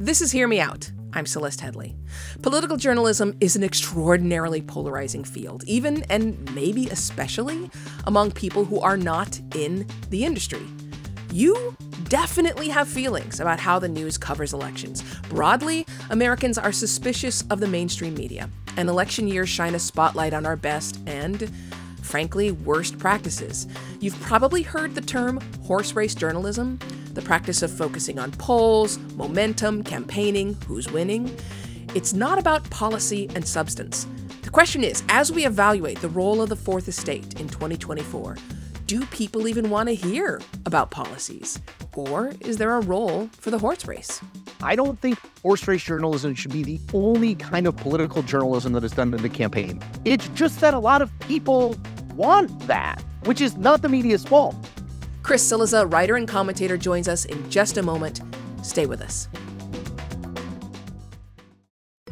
This is Hear Me Out. I'm Celeste Headlee. Political journalism is an extraordinarily polarizing field, even and maybe especially among people who are not in the industry. You definitely have feelings about how the news covers elections. Broadly, Americans are suspicious of the mainstream media, and election years shine a spotlight on our best and, frankly, worst practices. You've probably heard the term horse race journalism the practice of focusing on polls, momentum, campaigning, who's winning. It's not about policy and substance. The question is as we evaluate the role of the Fourth Estate in 2024, do people even want to hear about policies? Or is there a role for the horse race? I don't think horse race journalism should be the only kind of political journalism that is done in the campaign. It's just that a lot of people want that, which is not the media's fault. Chris Cillizza, writer and commentator, joins us in just a moment. Stay with us.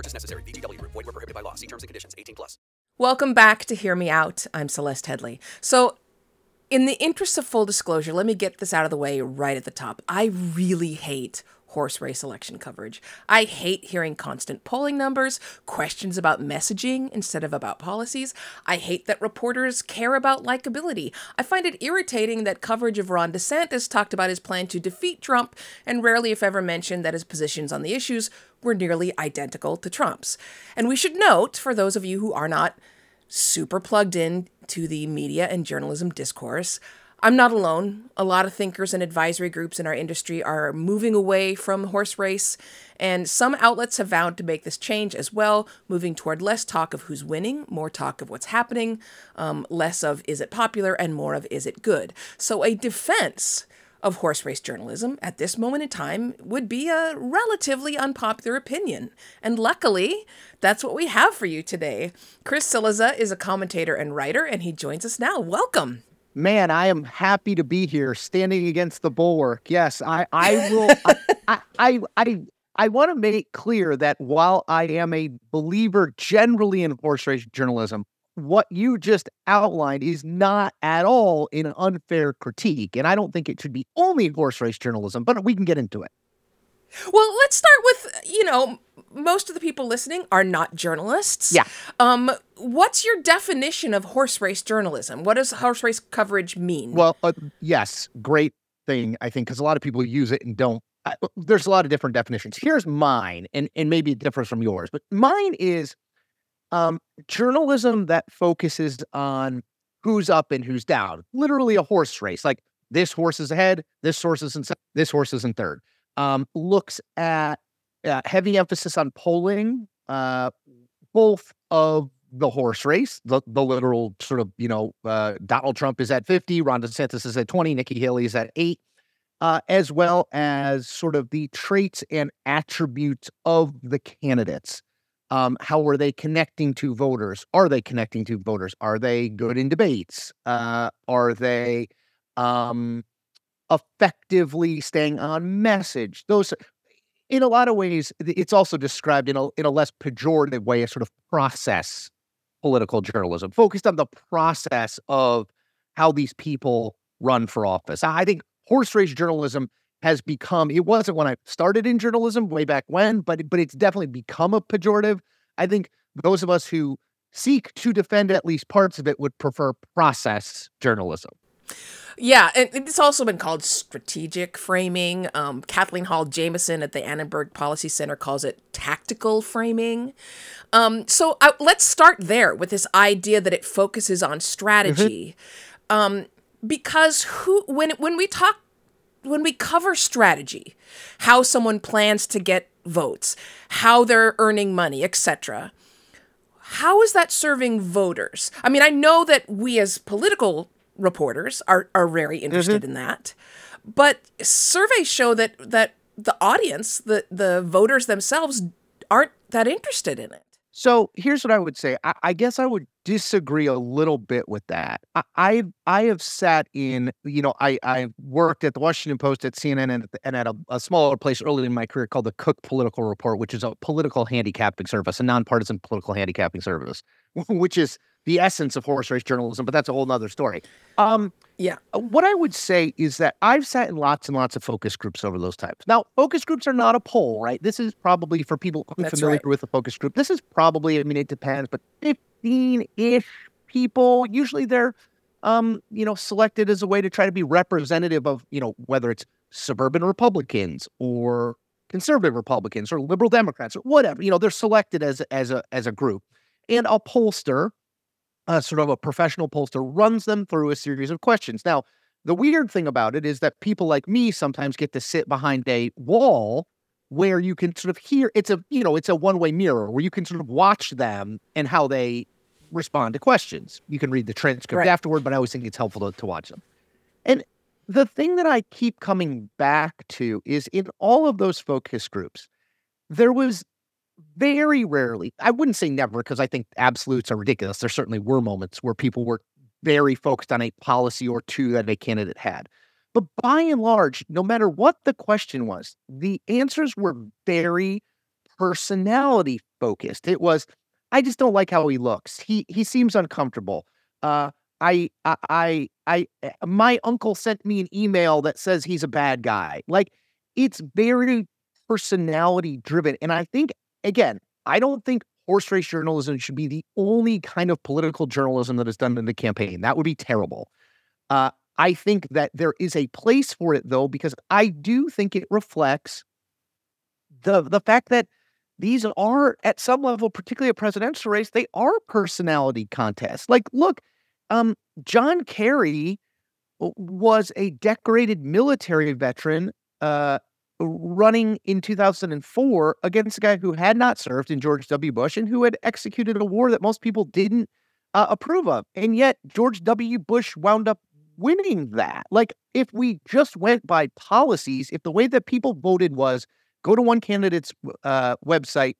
Purchase necessary. VGW. Void were prohibited by law. See terms and conditions. 18 plus. Welcome back to Hear Me Out. I'm Celeste Headlee. So in the interest of full disclosure, let me get this out of the way right at the top. I really hate horse race election coverage. I hate hearing constant polling numbers, questions about messaging instead of about policies. I hate that reporters care about likability. I find it irritating that coverage of Ron DeSantis talked about his plan to defeat Trump and rarely, if ever, mentioned that his positions on the issues were nearly identical to Trump's. And we should note, for those of you who are not super plugged in to the media and journalism discourse, I'm not alone. A lot of thinkers and advisory groups in our industry are moving away from horse race, and some outlets have vowed to make this change as well, moving toward less talk of who's winning, more talk of what's happening, um, less of is it popular, and more of is it good. So, a defense of horse race journalism at this moment in time would be a relatively unpopular opinion. And luckily, that's what we have for you today. Chris Cillizza is a commentator and writer, and he joins us now. Welcome man, I am happy to be here, standing against the bulwark. Yes, I, I will. I, I, I, I want to make clear that while I am a believer generally in horse race journalism, what you just outlined is not at all an unfair critique, and I don't think it should be only horse race journalism. But we can get into it. Well, let's start with you know most of the people listening are not journalists. Yeah. Um, what's your definition of horse race journalism? What does horse race coverage mean? Well, uh, yes, great thing I think because a lot of people use it and don't. Uh, there's a lot of different definitions. Here's mine, and and maybe it differs from yours, but mine is um, journalism that focuses on who's up and who's down. Literally a horse race, like this horse is ahead, this horse is in this horse is in third um, looks at uh, heavy emphasis on polling, uh, both of the horse race, the, the literal sort of, you know, uh, Donald Trump is at 50, Ron DeSantis is at 20, Nikki Haley is at eight, uh, as well as sort of the traits and attributes of the candidates. Um, how are they connecting to voters? Are they connecting to voters? Are they good in debates? Uh, are they um, effectively staying on message. Those, in a lot of ways, it's also described in a in a less pejorative way as sort of process political journalism, focused on the process of how these people run for office. I think horse race journalism has become it wasn't when I started in journalism way back when, but but it's definitely become a pejorative. I think those of us who seek to defend at least parts of it would prefer process journalism. Yeah, and it's also been called strategic framing. Um, Kathleen Hall Jamieson at the Annenberg Policy Center calls it tactical framing. Um, so uh, let's start there with this idea that it focuses on strategy, mm-hmm. um, because who when when we talk when we cover strategy, how someone plans to get votes, how they're earning money, etc. How is that serving voters? I mean, I know that we as political reporters are are very interested mm-hmm. in that. But surveys show that that the audience, the the voters themselves aren't that interested in it. So here's what I would say. I, I, guess I would disagree a little bit with that. I, I, I have sat in, you know, I I worked at the Washington Post, at CNN, and, and at a, a, smaller place early in my career called the Cook Political Report, which is a political handicapping service, a nonpartisan political handicapping service, which is the essence of horse race journalism, but that's a whole nother story. Um, yeah. Uh, what I would say is that I've sat in lots and lots of focus groups over those times. Now, focus groups are not a poll, right? This is probably for people unfamiliar right. with a focus group. This is probably, I mean, it depends, but 15 ish people. Usually they're, um, you know, selected as a way to try to be representative of, you know, whether it's suburban Republicans or conservative Republicans or liberal Democrats or whatever. You know, they're selected as as a as a group, and a pollster uh, sort of a professional pollster runs them through a series of questions. Now, the weird thing about it is that people like me sometimes get to sit behind a wall where you can sort of hear it's a you know it's a one-way mirror where you can sort of watch them and how they respond to questions. You can read the transcript right. afterward, but I always think it's helpful to, to watch them. And the thing that I keep coming back to is in all of those focus groups, there was very rarely, I wouldn't say never, because I think absolutes are ridiculous. There certainly were moments where people were very focused on a policy or two that a candidate had. But by and large, no matter what the question was, the answers were very personality focused. It was, I just don't like how he looks. He he seems uncomfortable. Uh, I I I, eh, my uncle sent me an email that says he's a bad guy. Like it's very personality driven, and I think again, I don't think horse race journalism should be the only kind of political journalism that is done in the campaign. That would be terrible. Uh, I think that there is a place for it though, because I do think it reflects the the fact that these are at some level, particularly a presidential race, they are personality contests. Like, look, um, John Kerry was a decorated military veteran uh, running in 2004 against a guy who had not served in George W. Bush and who had executed a war that most people didn't uh, approve of. And yet, George W. Bush wound up winning that. Like, if we just went by policies, if the way that people voted was go to one candidate's uh, website,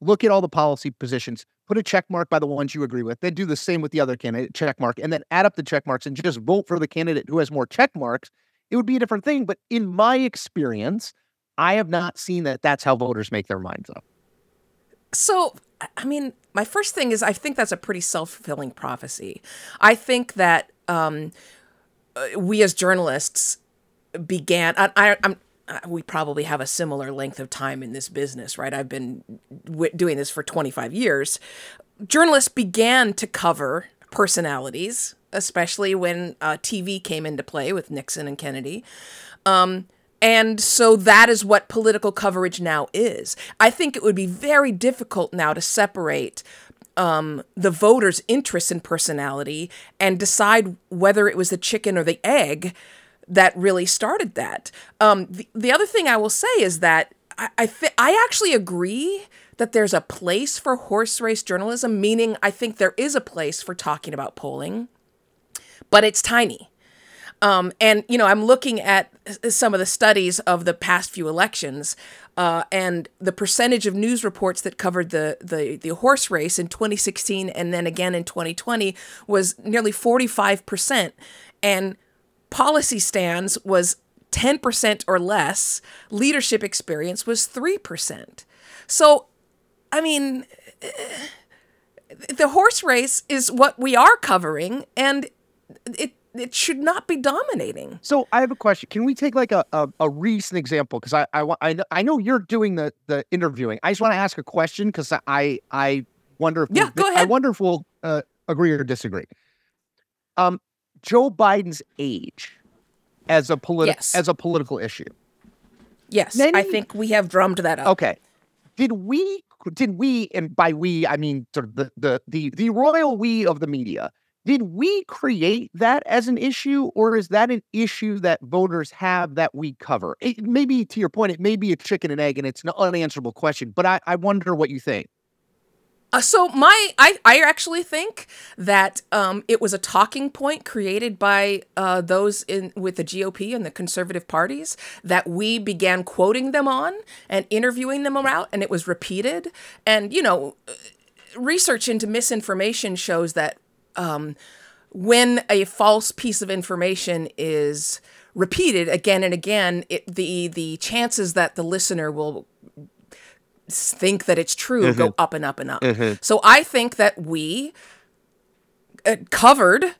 look at all the policy positions, put a check mark by the ones you agree with, then do the same with the other candidate, check mark, and then add up the check marks and just vote for the candidate who has more check marks it would be a different thing. But in my experience, I have not seen that that's how voters make their minds up. So, I mean, my first thing is I think that's a pretty self fulfilling prophecy. I think that um, uh, we as journalists began. I, I, I'm we probably have a similar length of time in this business, right? I've been w- doing this for 25 years. Journalists began to cover personalities especially when uh, TV came into play with Nixon and Kennedy. Um, and so that is what political coverage now is. I think it would be very difficult now to separate um, the voters' interest in personality and decide whether it was the chicken or the egg that really started that. Um, the, the other thing I will say is that I I, th- I actually agree that there's a place for horse race journalism, meaning I think there is a place for talking about polling but it's tiny. Um, and you know, I'm looking at some of the studies of the past few elections, uh, and the percentage of news reports that covered the, the the horse race in 2016 and then again in 2020 was nearly 45 percent, and policy stands was 10 percent or less. Leadership experience was three percent. So, I mean. Eh, the horse race is what we are covering, and it it should not be dominating. So I have a question. Can we take like a, a, a recent example? Because I, I I I know you're doing the the interviewing. I just want to ask a question because I I wonder if yeah, we'll, go ahead. I wonder if we'll uh, agree or disagree. Um, Joe Biden's age as a political yes. as a political issue. Yes, Many... I think we have drummed that up. Okay, did we did we and by we I mean sort of the the the the royal we of the media did we create that as an issue, or is that an issue that voters have that we cover? It, maybe to your point, it may be a chicken and egg, and it's an unanswerable question. But I, I wonder what you think. Uh, so my, I, I actually think that um, it was a talking point created by uh, those in with the GOP and the conservative parties that we began quoting them on and interviewing them about, and it was repeated. And you know, research into misinformation shows that um, when a false piece of information is repeated again and again, it, the the chances that the listener will think that it's true mm-hmm. go up and up and up. Mm-hmm. So I think that we uh, covered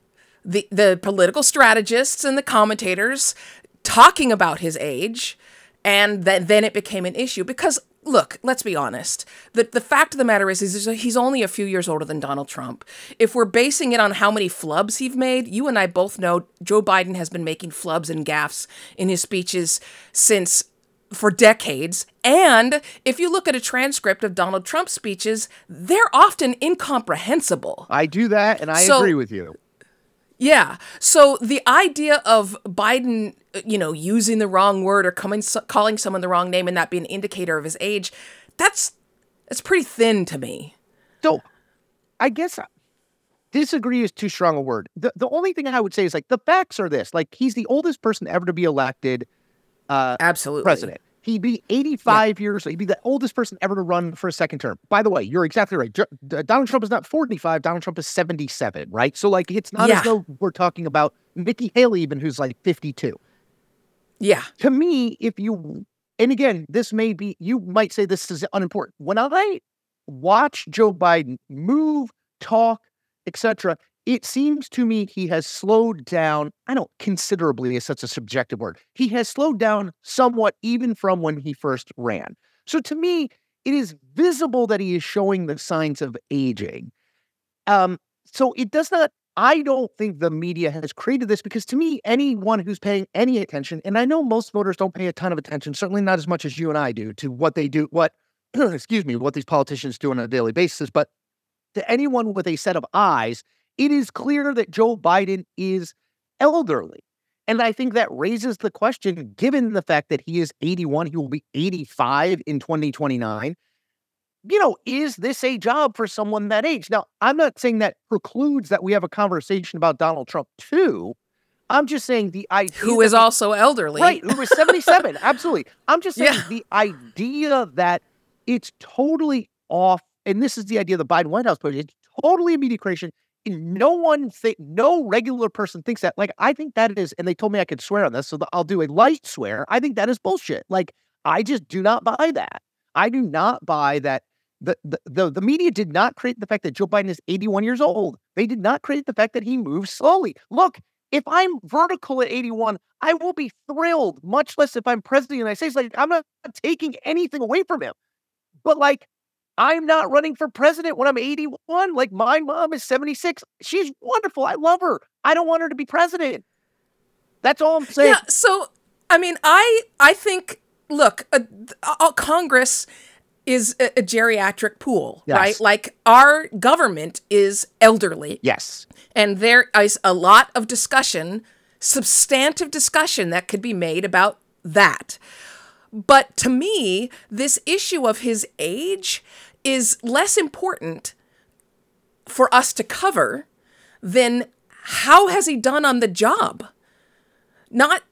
the the political strategists and the commentators talking about his age and that then it became an issue because look, let's be honest. The the fact of the matter is, is he's only a few years older than Donald Trump. If we're basing it on how many flubs he's made, you and I both know Joe Biden has been making flubs and gaffes in his speeches since for decades. And if you look at a transcript of Donald Trump's speeches, they're often incomprehensible. I do that, and I so, agree with you. Yeah. So the idea of Biden, you know, using the wrong word or coming, calling someone the wrong name and that being an indicator of his age, that's that's pretty thin to me. So, I guess disagree is too strong a word. The the only thing I would say is like the facts are this: like he's the oldest person ever to be elected uh, absolutely president. He'd be 85 yeah. years. He'd be the oldest person ever to run for a second term. By the way, you're exactly right. Donald Trump is not 45. Donald Trump is 77, right? So like, it's not yeah. as though we're talking about Nikki Haley, even who's like 52. Yeah. To me, if you, and again, this may be, you might say this is unimportant. When I watch Joe Biden move, talk, etc., it seems to me he has slowed down. I don't considerably is such a subjective word. He has slowed down somewhat even from when he first ran. So to me, it is visible that he is showing the signs of aging. Um, so it does not. I don't think the media has created this because to me, anyone who's paying any attention, and I know most voters don't pay a ton of attention, certainly not as much as you and I do, to what they do, what excuse me, what these politicians do on a daily basis, but to anyone with a set of eyes, it is clear that Joe Biden is elderly. And I think that raises the question, given the fact that he is 81, he will be 85 in 2029. You know, is this a job for someone that age? Now, I'm not saying that precludes that we have a conversation about Donald Trump too. I'm just saying the idea who is also elderly, right? Who is 77? absolutely. I'm just saying yeah. the idea that it's totally off, and this is the idea of the Biden White House project. It's totally a media creation no one think no regular person thinks that like i think that is and they told me i could swear on this so i'll do a light swear i think that is bullshit like i just do not buy that. I do not buy that the, the, the, the media did not create the fact that joe biden is 81 years old. They did not create the fact that he moves slowly. Look if i'm vertical at 81 i will be thrilled much less if i'm president of the united states like i'm not taking anything away from him. But like I'm not running for president when I'm 81. Like my mom is 76. She's wonderful. I love her. I don't want her to be president. That's all I'm saying. Yeah. So, I mean, I I think look, uh, uh, Congress is a, a geriatric pool, yes. right? Like our government is elderly. Yes. And there is a lot of discussion, substantive discussion that could be made about that. But to me, this issue of his age is less important for us to cover than how has he done on the job? Not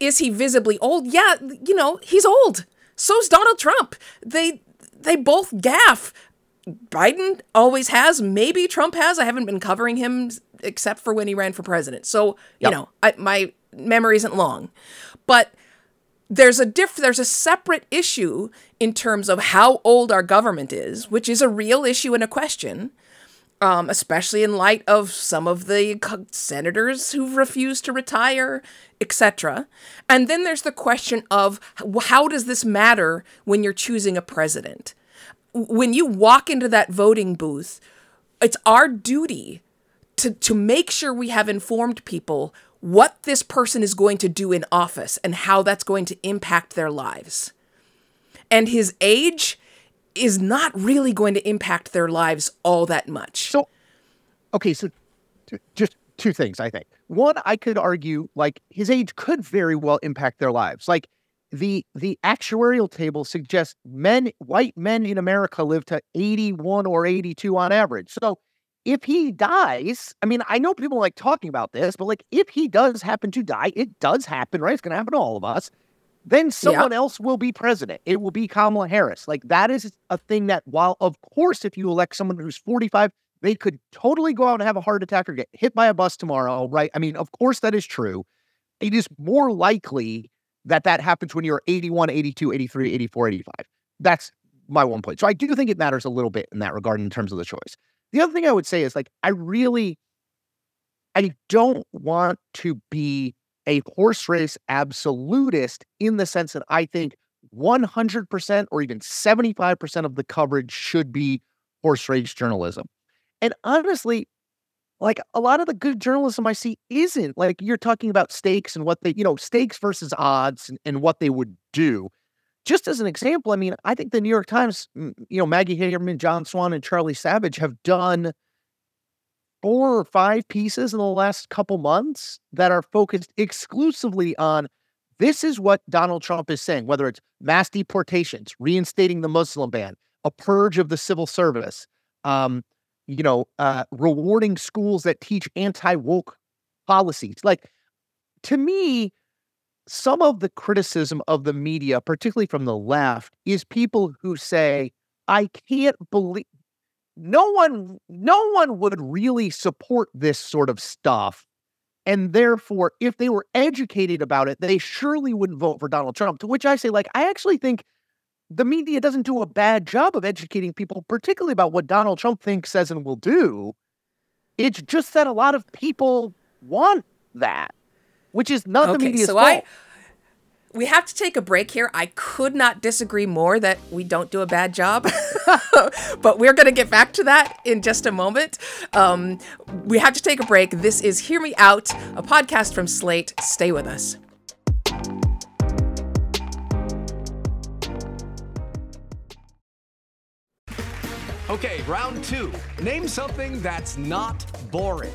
is he visibly old? Yeah, you know, he's old. So's Donald Trump. They they both gaff. Biden always has. Maybe Trump has. I haven't been covering him except for when he ran for president. So, you yep. know, I, my memory isn't long. But there's a diff there's a separate issue in terms of how old our government is, which is a real issue and a question. Um, especially in light of some of the senators who've refused to retire, etc. And then there's the question of how does this matter when you're choosing a president? When you walk into that voting booth, it's our duty to, to make sure we have informed people what this person is going to do in office and how that's going to impact their lives. And his age is not really going to impact their lives all that much. So, okay, so t- just two things, I think. One, I could argue like his age could very well impact their lives. Like, the the actuarial table suggests men, white men in America live to 81 or 82 on average. So if he dies, I mean, I know people like talking about this, but like if he does happen to die, it does happen, right? It's going to happen to all of us. Then someone yeah. else will be president. It will be Kamala Harris. Like that is a thing that, while of course, if you elect someone who's 45, they could totally go out and have a heart attack or get hit by a bus tomorrow, right? I mean, of course, that is true. It is more likely that that happens when you're 81, 82, 83, 84, 85. That's my one point. So I do think it matters a little bit in that regard in terms of the choice. The other thing I would say is like, I really, I don't want to be a horse race absolutist in the sense that I think 100% or even 75% of the coverage should be horse race journalism. And honestly, like a lot of the good journalism I see isn't like you're talking about stakes and what they, you know, stakes versus odds and, and what they would do. Just as an example, I mean, I think the New York Times, you know, Maggie Haberman, John Swan, and Charlie Savage have done four or five pieces in the last couple months that are focused exclusively on this is what Donald Trump is saying, whether it's mass deportations, reinstating the Muslim ban, a purge of the civil service, um, you know, uh, rewarding schools that teach anti woke policies. Like, to me, some of the criticism of the media, particularly from the left, is people who say, I can't believe no one no one would really support this sort of stuff. And therefore, if they were educated about it, they surely wouldn't vote for Donald Trump. To which I say, like, I actually think the media doesn't do a bad job of educating people, particularly about what Donald Trump thinks, says, and will do. It's just that a lot of people want that, which is not okay, the media's so fault. I, we have to take a break here. I could not disagree more that we don't do a bad job, but we're going to get back to that in just a moment. Um, we have to take a break. This is Hear Me Out, a podcast from Slate. Stay with us. Okay, round two. Name something that's not boring.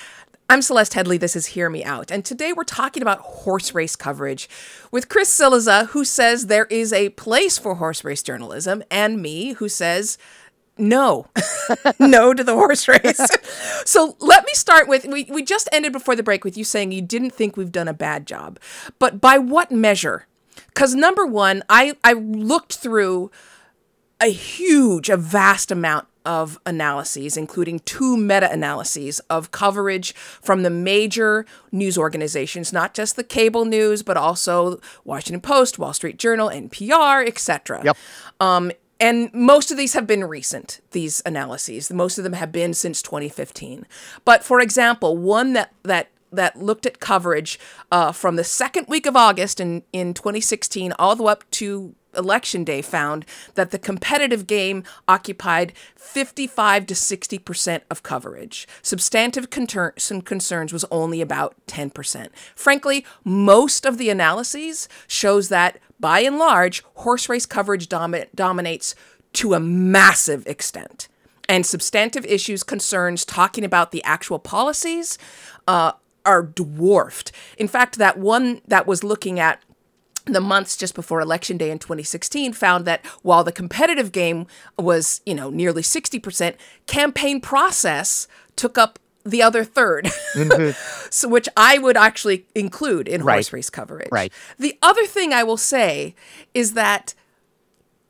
I'm Celeste Headlee. This is Hear Me Out. And today we're talking about horse race coverage with Chris Cillizza, who says there is a place for horse race journalism, and me, who says no, no to the horse race. so let me start with we, we just ended before the break with you saying you didn't think we've done a bad job. But by what measure? Because number one, I, I looked through a huge, a vast amount of analyses, including two meta analyses of coverage from the major news organizations, not just the cable news, but also Washington Post, Wall Street Journal, NPR, etc. Yep. Um, and most of these have been recent, these analyses. Most of them have been since 2015. But for example, one that, that that looked at coverage uh, from the second week of August in, in 2016 all the way up to election day found that the competitive game occupied 55 to 60% of coverage. Substantive concerns was only about 10%. Frankly, most of the analyses shows that by and large, horse race coverage domi- dominates to a massive extent. And substantive issues, concerns, talking about the actual policies, uh, are dwarfed. In fact, that one that was looking at the months just before election day in 2016 found that while the competitive game was, you know, nearly 60%, campaign process took up the other 3rd mm-hmm. so which I would actually include in right. horse race coverage. Right. The other thing I will say is that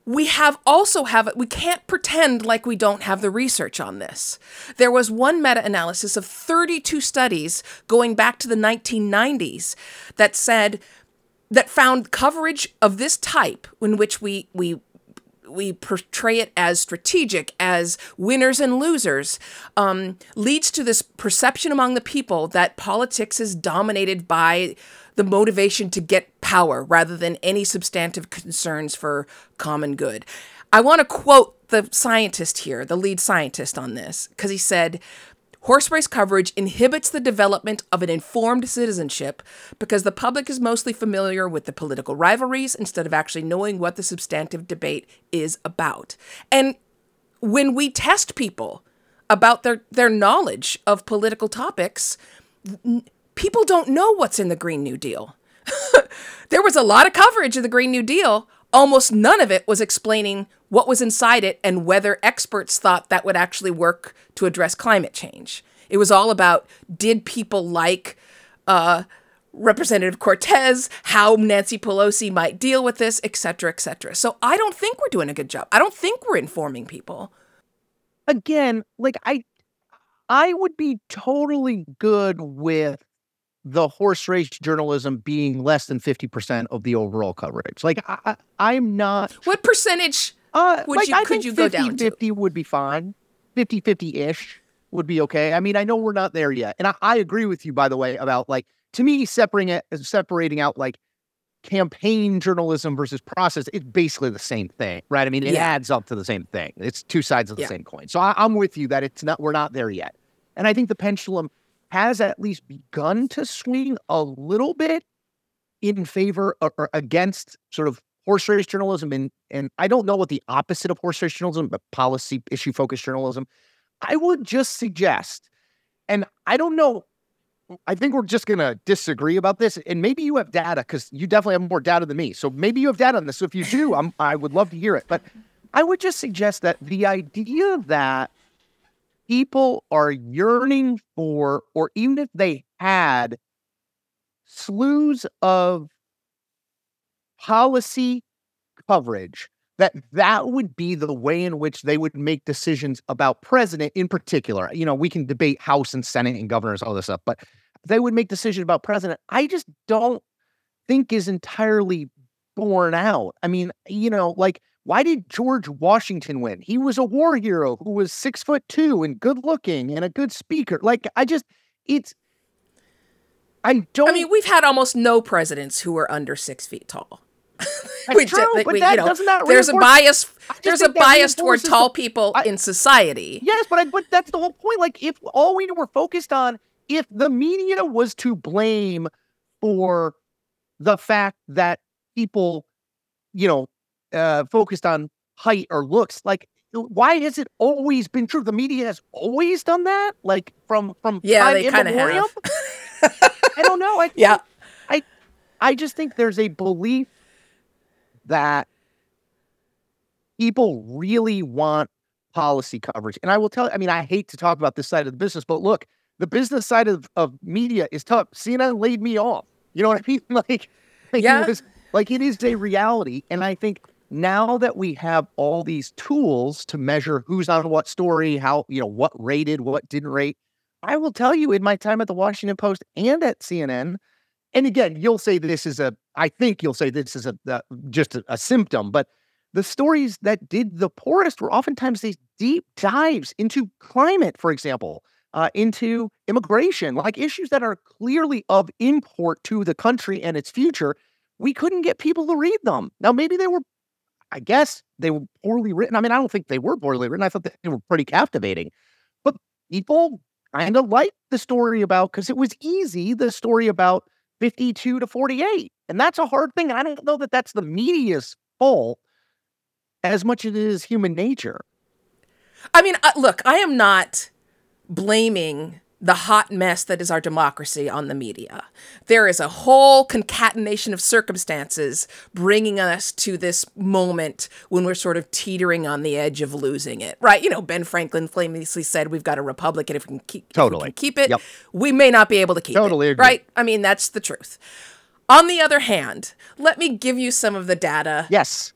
we have also have we can't pretend like we don't have the research on this there was one meta-analysis of 32 studies going back to the 1990s that said that found coverage of this type in which we we we portray it as strategic, as winners and losers, um, leads to this perception among the people that politics is dominated by the motivation to get power rather than any substantive concerns for common good. I want to quote the scientist here, the lead scientist on this, because he said, Horse race coverage inhibits the development of an informed citizenship because the public is mostly familiar with the political rivalries instead of actually knowing what the substantive debate is about. And when we test people about their, their knowledge of political topics, people don't know what's in the Green New Deal. there was a lot of coverage of the Green New Deal. Almost none of it was explaining what was inside it and whether experts thought that would actually work to address climate change. It was all about did people like uh, Representative Cortez, how Nancy Pelosi might deal with this, et cetera, et cetera. So I don't think we're doing a good job. I don't think we're informing people. Again, like I, I would be totally good with the horse race journalism being less than 50% of the overall coverage. Like I, am not What percentage uh would like, you I could you go 50, down to? 50 would be fine. 50-50-ish would be okay. I mean, I know we're not there yet. And I, I agree with you by the way about like to me separating it separating out like campaign journalism versus process it's basically the same thing right i mean it Yeah. adds up to the same thing it's two sides of the Yeah. same coin so I, i'm with you that it's not we're not there yet and i think the pendulum has at least begun to swing a little bit in favor or, or against sort of horse race journalism and and i don't know what the opposite of horse race journalism but policy issue focused journalism i would just suggest and i don't know I think we're just going to disagree about this. And maybe you have data because you definitely have more data than me. So maybe you have data on this. So if you do, I'm, I would love to hear it. But I would just suggest that the idea that people are yearning for, or even if they had slews of policy coverage, that that would be the way in which they would make decisions about president in particular. You know, we can debate House and Senate and governors, all this stuff, but they would make decisions about president. I just don't think is entirely borne out. I mean, you know, like why did George Washington win? He was a war hero who was six foot two and good looking and a good speaker. Like I just, it's. I don't. I mean, we've had almost no presidents who were under six feet tall. That's We true, ju- but we- that you know, doesn't that there's a bias. There's a bias toward tall the- people I- in society. Yes, but I, but that's the whole point. Like, if all we were focused on, if the media was to blame for the fact that people, you know, uh, focused on height or looks, like, why has it always been true? The media has always done that, like from from Yeah, they kinda have. I don't know. I Yeah. I I just think there's a belief that people really want policy coverage. And I will tell you, I mean, I hate to talk about this side of the business, but look, the business side of, of media is tough. CNN laid me off. You know what I mean? Like, like Yeah. it was like it is a reality. And I think now that we have all these tools to measure who's on what story, how, you know, what rated, what didn't rate, I will tell you in my time at the Washington Post and at CNN, and again, you'll say this is a, I think you'll say this is a, just a, a symptom, but the stories that did the poorest were oftentimes these deep dives into climate, for example, uh, into immigration, like issues that are clearly of import to the country and its future. We couldn't get people to read them. Now, maybe they were, I guess, they were poorly written. I mean, I don't think they were poorly written. I thought they were pretty captivating, but people kind of liked the story about because it was easy. The story about 52 to 48. And that's a hard thing. And I don't know that that's the media's fault as much as it is human nature. I mean, uh, look, I am not blaming the hot mess that is our democracy on the media. There is a whole concatenation of circumstances bringing us to this moment when we're sort of teetering on the edge of losing it, right? You know, Ben Franklin famously said, "We've got a republic, and if we can keep, Totally. can keep it, Yep. we may not be able to keep Totally it." agree. Right? I mean, that's the truth. On the other hand, let me give you some of the data Yes.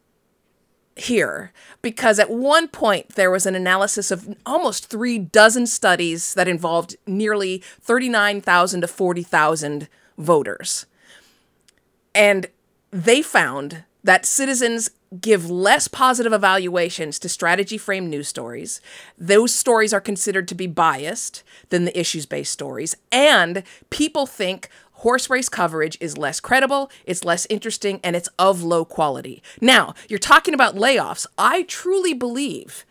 Here because at one point there was an analysis of almost three dozen studies that involved nearly 39,000 to 40,000 voters. And they found that citizens give less positive evaluations to strategy frame news stories. Those stories are considered to be biased than the issues based stories. And people think horse race coverage is less credible, it's less interesting, and it's of low quality. Now, you're talking about layoffs. I truly believe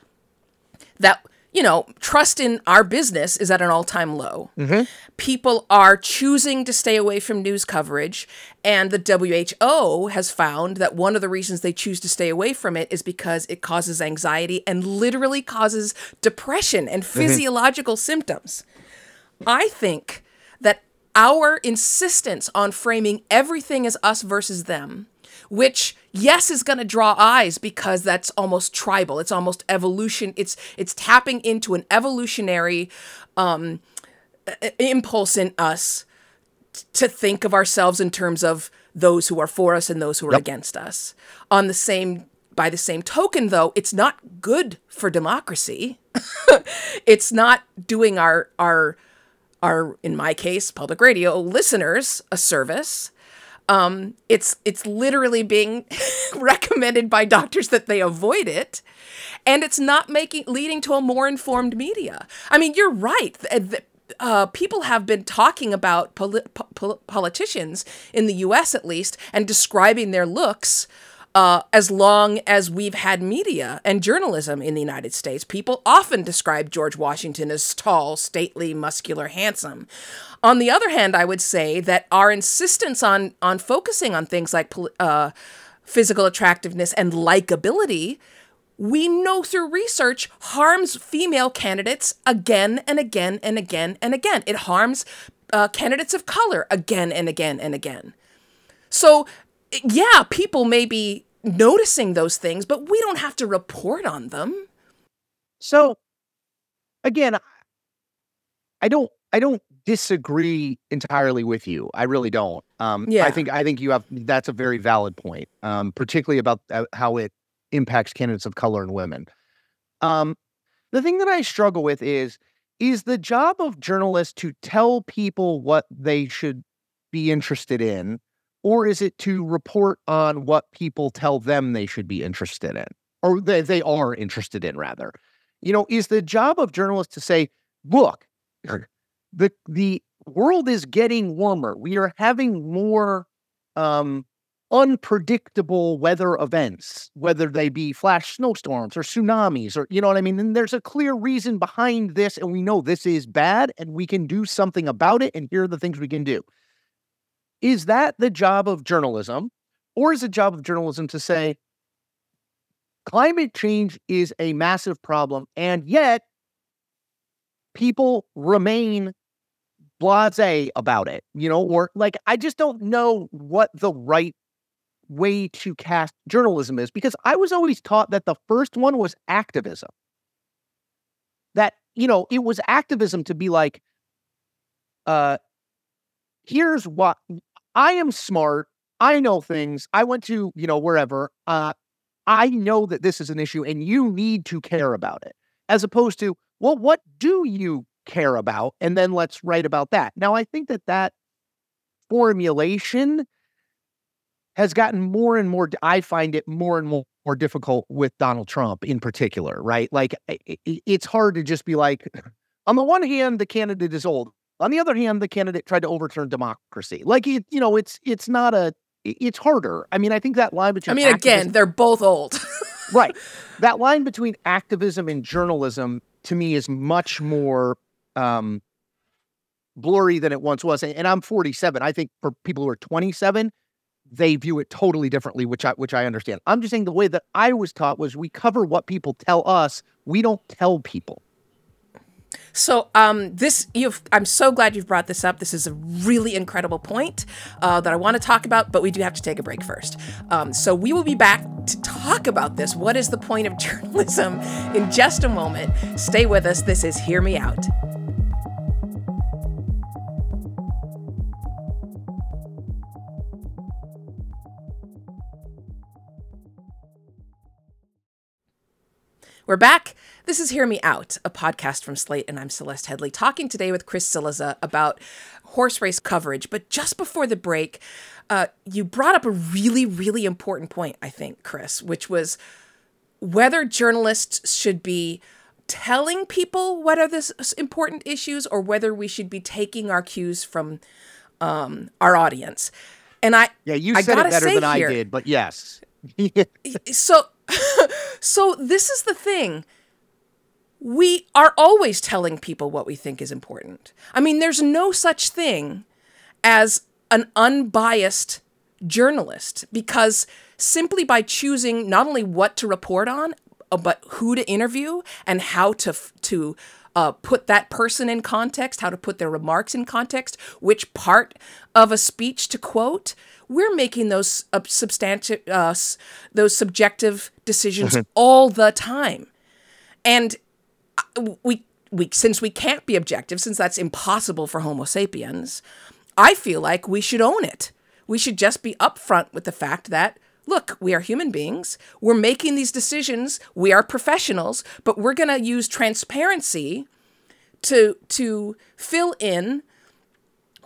that you know, trust in our business is at an all time low. Mm-hmm. People are choosing to stay away from news coverage. And the WHO has found that one of the reasons they choose to stay away from it is because it causes anxiety and literally causes depression and mm-hmm. physiological symptoms. I think that our insistence on framing everything as us versus them, which yes is going to draw eyes because that's almost tribal. It's almost evolution. It's it's tapping into an evolutionary um, impulse in us t- to think of ourselves in terms of those who are for us and those who are against us. On the same by the same token though, it's not good for democracy. it's not doing our our our in my case public radio listeners a service. Um it's it's literally being recommended by doctors that they avoid it and it's not making leading to a more informed media. I mean you're right. Uh, people have been talking about poli- po- politicians in the US at least and describing their looks uh, as long as we've had media and journalism in the United States, people often describe George Washington as tall, stately, muscular, handsome. On the other hand, I would say that our insistence on on focusing on things like uh, physical attractiveness and likability, we know through research harms female candidates again and again and again and again. It harms uh, candidates of color again and again and again. So, yeah, people may be noticing those things, but we don't have to report on them. So again, I- don't I don't disagree entirely with you. I really don't. Um Yeah. I think I think you have that's a very valid point. Um particularly about uh, how it impacts candidates of color and women. Um the thing that I struggle with is is the job of journalists to tell people what they should be interested in or is it to report on what people tell them they should be interested in or they, they are interested in rather? You know is the job of journalists to say look the the world is getting warmer. We are having more um unpredictable weather events whether they be flash snowstorms or tsunamis or you know what i mean? And there's a clear reason behind this and we know this is bad and we can do something about it and here are the things we can do is that the job of journalism or is the job of journalism to say climate change is a massive problem and yet people remain blase about it you know or like i just don't know what the right way to cast journalism is because i was always taught that the first one was activism. That you know it was activism to be like uh here's what I am smart. I know things. I went to, you know, wherever. Uh, I know that this is an issue and you need to care about it. As opposed to, well, what do you care about? And then let's write about that. Now, I think that that formulation has gotten more and more, I find it more and more, more difficult with Donald Trump in particular, right? Like, it's hard to just be like, on the one hand, the candidate is old. On the other hand, the candidate tried to overturn democracy. Like it, you know, it's it's not a it's harder. I mean, I think that line between I mean, again, they're both old. right. That line between activism and journalism to me is much more um blurry than it once was. And, and I'm 47. I think for people who are 27, they view it totally differently, which I which I understand. I'm just saying the way that I was taught was we cover what people tell us. We don't tell people. So, um, this you've. I'm so glad you've brought this up. This is a really incredible point uh, that I want to talk about, but we do have to take a break first. Um, so, we will be back to talk about this. What is the point of journalism? In just a moment. Stay with us. This is Hear Me Out. We're back. This is Hear Me Out, a podcast from Slate, and I'm Celeste Headlee, talking today with Chris Cillizza about horse race coverage. But just before the break, uh, you brought up a really, really important point, I think, Chris, which was whether journalists should be telling people what are the important issues or whether we should be taking our cues from um, our audience. And I Yeah, you I said it better than here- I did, but yes. so so this is the thing we are always telling people what we think is important i mean there's no such thing as an unbiased journalist because simply by choosing not only what to report on uh, but who to interview and how to to uh, put that person in context, how to put their remarks in context, which part of a speech to quote. We're making those uh, substantive, uh, those subjective decisions all the time, and we we since we can't be objective, since that's impossible for Homo sapiens, I feel like we should own it. We should just be upfront with the fact that look, we are human beings. We're making these decisions. We are professionals, but we're going to use transparency to to fill in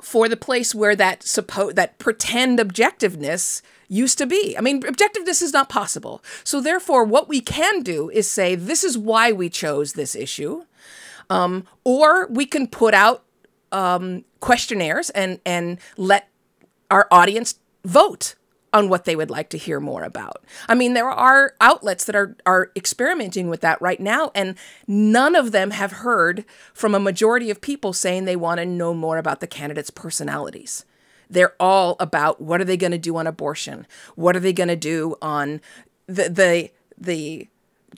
for the place where that suppo- that pretend objectiveness used to be. I mean, objectiveness is not possible. So therefore, what we can do is say this is why we chose this issue, um, or we can put out um, questionnaires and and let our audience vote on what they would like to hear more about. I mean, there are outlets that are are experimenting with that right now, and none of them have heard from a majority of people saying they want to know more about the candidates' personalities. They're all about what are they going to do on abortion? What are they going to do on the the the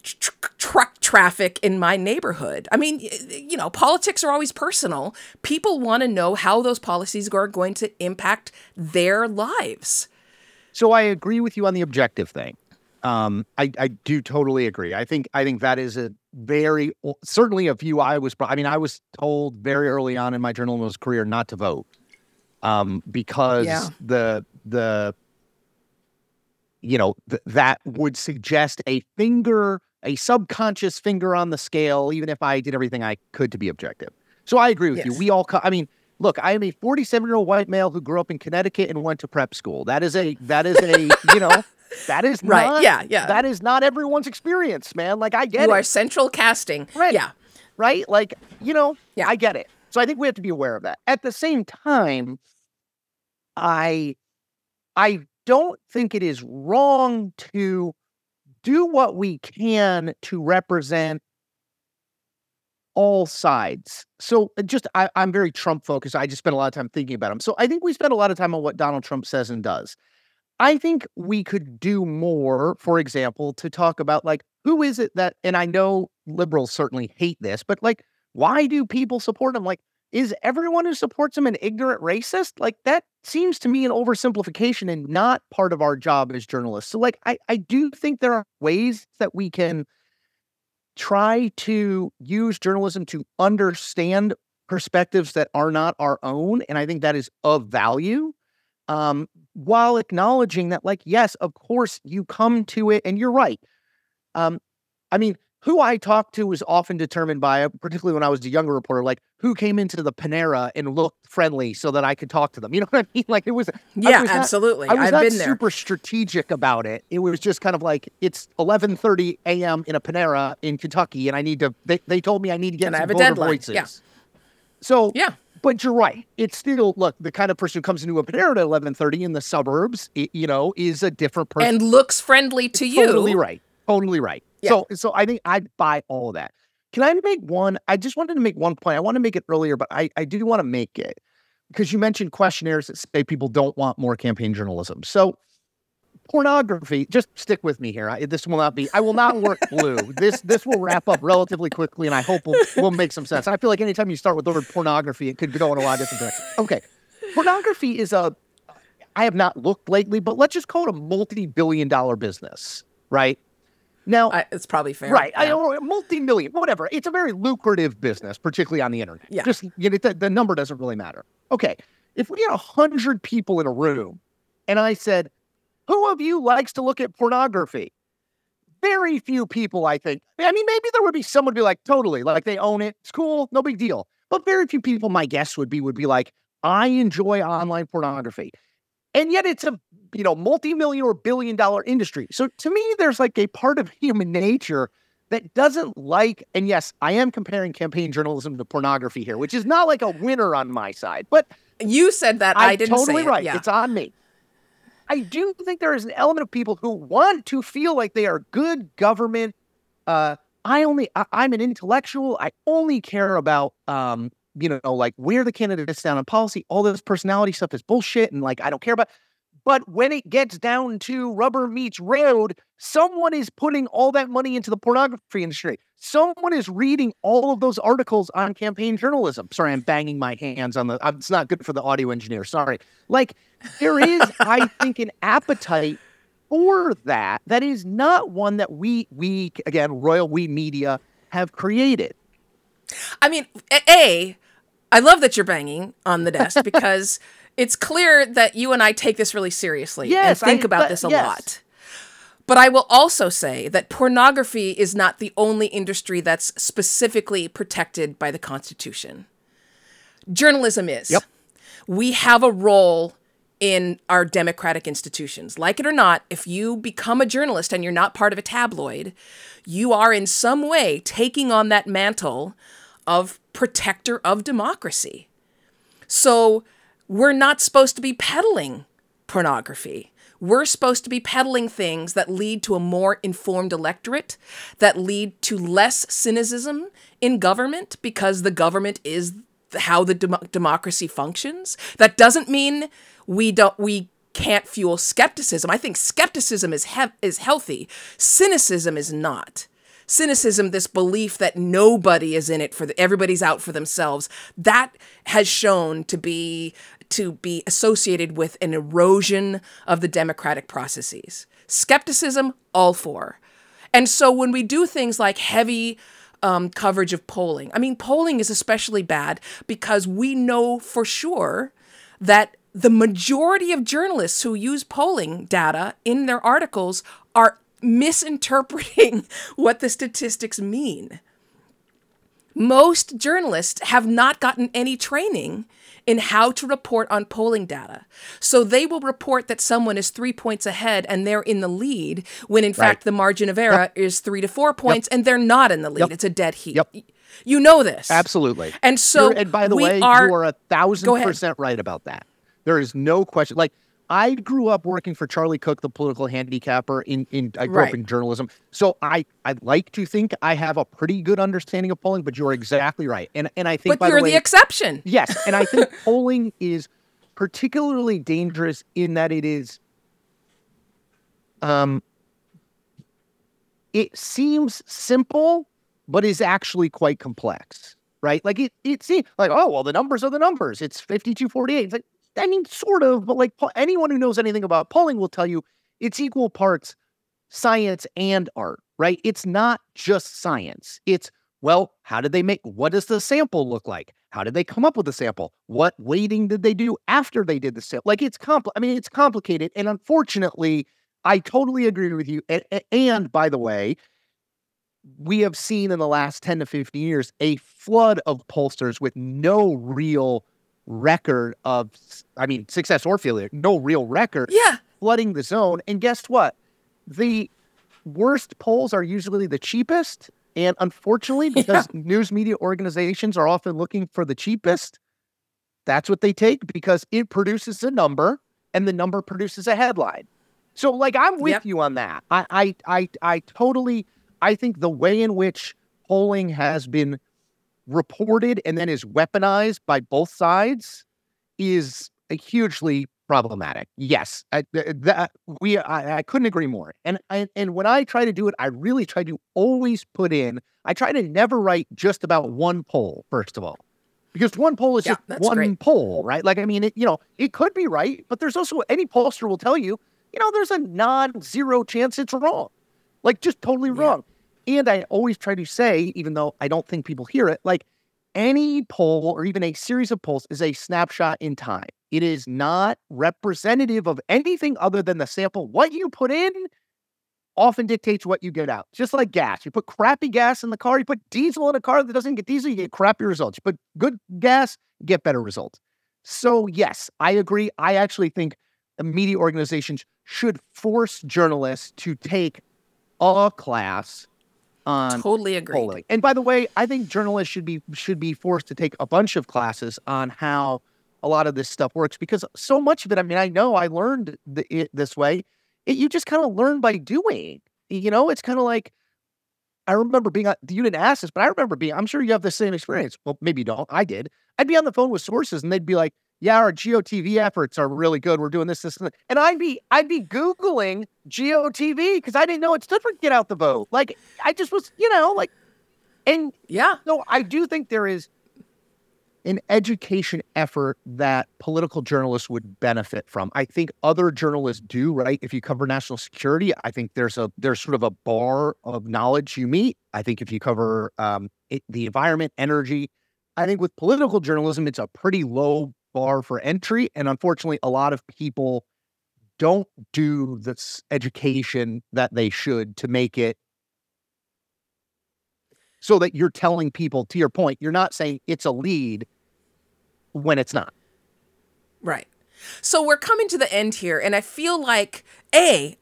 tr- truck traffic in my neighborhood. I mean, you know, politics are always personal. People want to know how those policies are going to impact their lives. So I agree with you on the objective thing. Um, I, I do totally agree. I think I think that is a very certainly a view I was. I mean, I was told very early on in my journalism career not to vote, um, because Yeah. the the you know th- that would suggest a finger, a subconscious finger on the scale, even if I did everything I could to be objective. So I agree with you. We all. Co- I mean, look, I am a 47 year old white male who grew up in Connecticut and went to prep school. That is a that is a you know that is Right, not- yeah, yeah. That is not everyone's experience, man. Like I get You it, are central casting. Right. Yeah. right? Like you know, Yeah. I get it. So I think we have to be aware of that. At the same time, I I don't think it is wrong to do what we can to represent all sides. So uh, just I, I'm very Trump focused. I just spend a lot of time thinking about him. So I think we spend a lot of time on what Donald Trump says and does. I think we could do more, for example, to talk about like who is it that and I know liberals certainly hate this, but like why do people support him? Like, is everyone who supports him an ignorant racist? Like that seems to me an oversimplification and not part of our job as journalists. So like I, I do think there are ways that we can try to use journalism to understand perspectives that are not our own. And I think that is of value. Um, while acknowledging that, like, yes, of course, you come to it, and you're right. Um, I mean, who I talked to was often determined by, uh, particularly when I was a younger reporter, like who came into the Panera and looked friendly so that I could talk to them. You know what I mean? Like it was, I Yeah, was not- absolutely. I was I've not been there. super strategic about it. It was just kind of like it's 11:30 a.m. in a Panera in Kentucky, and I need to. They, they told me I need to get And I some have a deadline. voices. Yeah. So Yeah. but you're right. It's still look the kind of person who comes into a Panera at 11:30 in the suburbs. i- you know, is a different person. And looks friendly to you. Totally right. Totally right. So so I think I'd buy all of that. Can I make one? I just wanted to make one point. I want to make it earlier, but I, I do want to make it because you mentioned questionnaires that say people don't want more campaign journalism. So pornography, just stick with me here. I, this will not be, I will not work blue. this this will wrap up relatively quickly and I hope will will make some sense. I feel like anytime you start with the word pornography, it could go in a lot of different directions. Okay. Pornography is a I have not looked lately, but let's just call it a multi-billion dollar business, right? Now, I, it's probably fair. right, I Yeah. don't multi-million, whatever. It's a very lucrative business, particularly on the internet. Yeah. Just you know, the, the number doesn't really matter. Okay, if we had a hundred people in a room, and I said, "Who of you likes to look at pornography?" Very few people, I think. I mean, maybe there would be someone would be like, "Totally, like they own it. It's cool, no big deal." But very few people, my guess would be, would be like, "I enjoy online pornography." And yet it's a you know multi-million or billion dollar industry so to me there's like a part of human nature that doesn't like and yes i am comparing campaign journalism to pornography here which is not like a winner on my side but You said that. I, didn't totally say it. right. Yeah. It's on me. I do think there is an element of people who want to feel like they are good government. Uh, I only, I, I'm an intellectual. I only care about, um, you know, like where the candidate is down on policy. All this personality stuff is bullshit, and like I don't care about. But when it gets down to rubber meets road, someone is putting all that money into the pornography industry. Someone is reading all of those articles on campaign journalism. Sorry, I'm banging my hands on the. It's not good for the audio engineer. Sorry. Like there is, I think, an appetite for that. That is not one that we we again Royal We Media have created. I mean, A, I love that you're banging on the desk because it's clear that you and I take this really seriously Yes, and think I- about but- this a yes. lot. But I will also say that pornography is not the only industry that's specifically protected by the Constitution. Journalism is. Yep. We have a role in our democratic institutions. Like it or not, if you become a journalist and you're not part of a tabloid, you are in some way taking on that mantle of protector of democracy. So we're not supposed to be peddling pornography. We're supposed to be peddling things that lead to a more informed electorate, that lead to less cynicism in government because the government is how the dem- democracy functions. That doesn't mean we don't we can't fuel skepticism. I think skepticism is he- is healthy. Cynicism is not cynicism this belief that nobody is in it for the, everybody's out for themselves that has shown to be to be associated with an erosion of the democratic processes. Skepticism all for and so when we do things like heavy um, coverage of polling i mean polling is especially bad because we know for sure that the majority of journalists who use polling data in their articles are misinterpreting what the statistics mean. Most journalists have not gotten any training in how to report on polling data. So they will report that someone is three points ahead and they're in the lead, when in fact the margin of error is three to four points and they're not in the lead. Yep. It's a dead heat. Yep. You know this. Absolutely. And so, You're- and by the we way, are, you are a thousand percent right about that. There is no question. Like I grew up working for Charlie Cook, the political handicapper. In in I grew Right. up in journalism, so I I like to think I have a pretty good understanding of polling. But you're exactly right, and and I think but by you're the way, the exception. Yes, and I think polling is particularly dangerous in that it is um it seems simple but is actually quite complex, right? Like it it seems like oh, well the numbers are the numbers. It's 5248. It's like I mean sort of, but like anyone who knows anything about polling will tell you it's equal parts science and art, right? It's not just science. It's well, how did they make what does the sample look like? How did they come up with the sample? What weighting did they do after they did the sample? Like it's compl I mean, it's complicated. And unfortunately, I totally agree with you. And, and by the way, we have seen in the last 10 to 15 years a flood of pollsters with no real record of, I mean, success or failure, no real record Yeah. flooding the zone. And guess what? The worst polls are usually the cheapest. And unfortunately, because news media organizations are often looking for the cheapest, that's what they take because it produces a number and the number produces a headline. So, like, I'm with Yep. you on that. I, I, I, I totally, I think the way in which polling has been reported and then is weaponized by both sides is a hugely problematic. Yes, I, th- that we I, I couldn't agree more. And I, and when I try to do it, I really try to always put in. I try to never write just about one poll. First of all, because one poll is Yeah, just one great. poll, right? Like I mean, it, you know, it could be right, but there's also any pollster will tell you, you know, there's a non-zero chance it's wrong, like just totally wrong. And I always try to say, even though I don't think people hear it, like any poll or even a series of polls is a snapshot in time. It is not representative of anything other than the sample. What you put in often dictates what you get out. Just like gas. You put crappy gas in the car, you put diesel in a car that doesn't get diesel, you get crappy results. You put good gas, get better results. So, yes, I agree. I actually think media organizations should force journalists to take a class on Totally agree. polling. And by the way, I think journalists should be should be forced to take a bunch of classes on how a lot of this stuff works because so much of it, I mean, I know I learned the, it this way. It, you just kind of learn by doing. You know, it's kind of like I remember being, you didn't ask this, but I remember being, I'm sure you have the same experience. Well, maybe you don't. I did. I'd be on the phone with sources and they'd be like, yeah, our GOTV efforts are really good. We're doing this, this, and that. And I'd be, I'd be Googling GOTV because I didn't know it stood for get out the vote. Like, I just was, you know, like, and yeah. So I do think there is an education effort that political journalists would benefit from. I think other journalists do, right? If you cover national security, I think there's a there's sort of a bar of knowledge you meet. I think if you cover um, it, the environment, energy, I think with political journalism, it's a pretty low bar for entry, and unfortunately, a lot of people don't do this education that they should to make it so that you're telling people, to your point, you're not saying it's a lead when it's not. Right. So we're coming to the end here, and I feel like a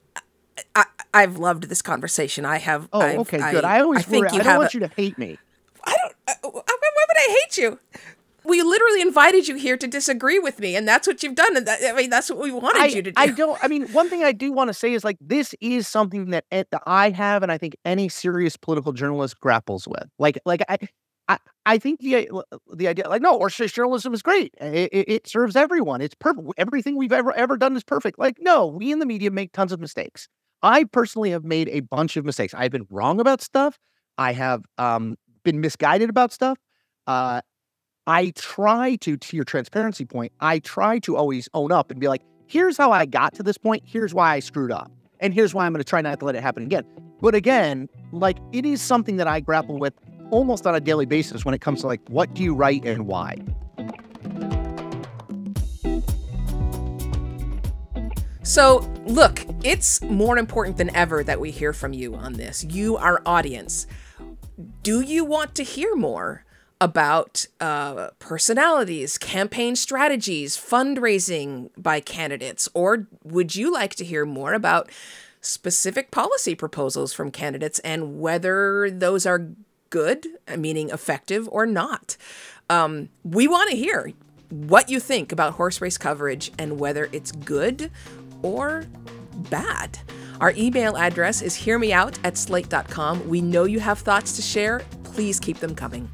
I, I've loved this conversation. I have. Oh, I've, okay, good. I, always I think you I don't want a, you to hate me. I don't. Uh, I, why would I hate you? We literally invited you here to disagree with me, and that's what you've done. And that, I mean, that's what we wanted I, you to do. I don't. I mean, one thing I do want to say is like this is something that, that I have, and I think any serious political journalist grapples with. Like, like I. I, I think the the idea like no or journalism is great it, it, it serves everyone it's perfect everything we've ever ever done is perfect like no we in the media make tons of mistakes I personally have made a bunch of mistakes I've been wrong about stuff I have um, been misguided about stuff uh, I try to, to your transparency point, I try to always own up and be like, here's how I got to this point. Here's why I screwed up. And here's why I'm going to try not to let it happen again. But again, like it is something that I grapple with almost on a daily basis when it comes to like, what do you write and why? So, look, it's more important than ever that we hear from you on this. You, our audience. Do you want to hear more? About uh, personalities, campaign strategies, fundraising by candidates? Or would you like to hear more about specific policy proposals from candidates and whether those are good, meaning effective, or not? Um, we want to hear what you think about horse race coverage and whether it's good or bad. Our email address is hearmeout at slate.com. We know you have thoughts to share. Please keep them coming.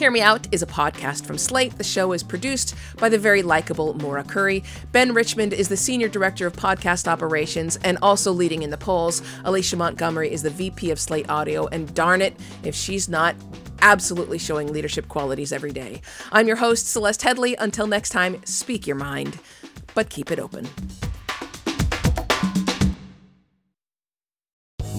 Hear Me Out is a podcast from Slate. The show is produced by the very likable Maura Curry. Ben Richmond is the Senior Director of Podcast Operations and also leading in the polls. Alicia Montgomery is the VP of Slate Audio, and darn it, if she's not absolutely showing leadership qualities every day. I'm your host, Celeste Headlee. Until next time, speak your mind, but keep it open.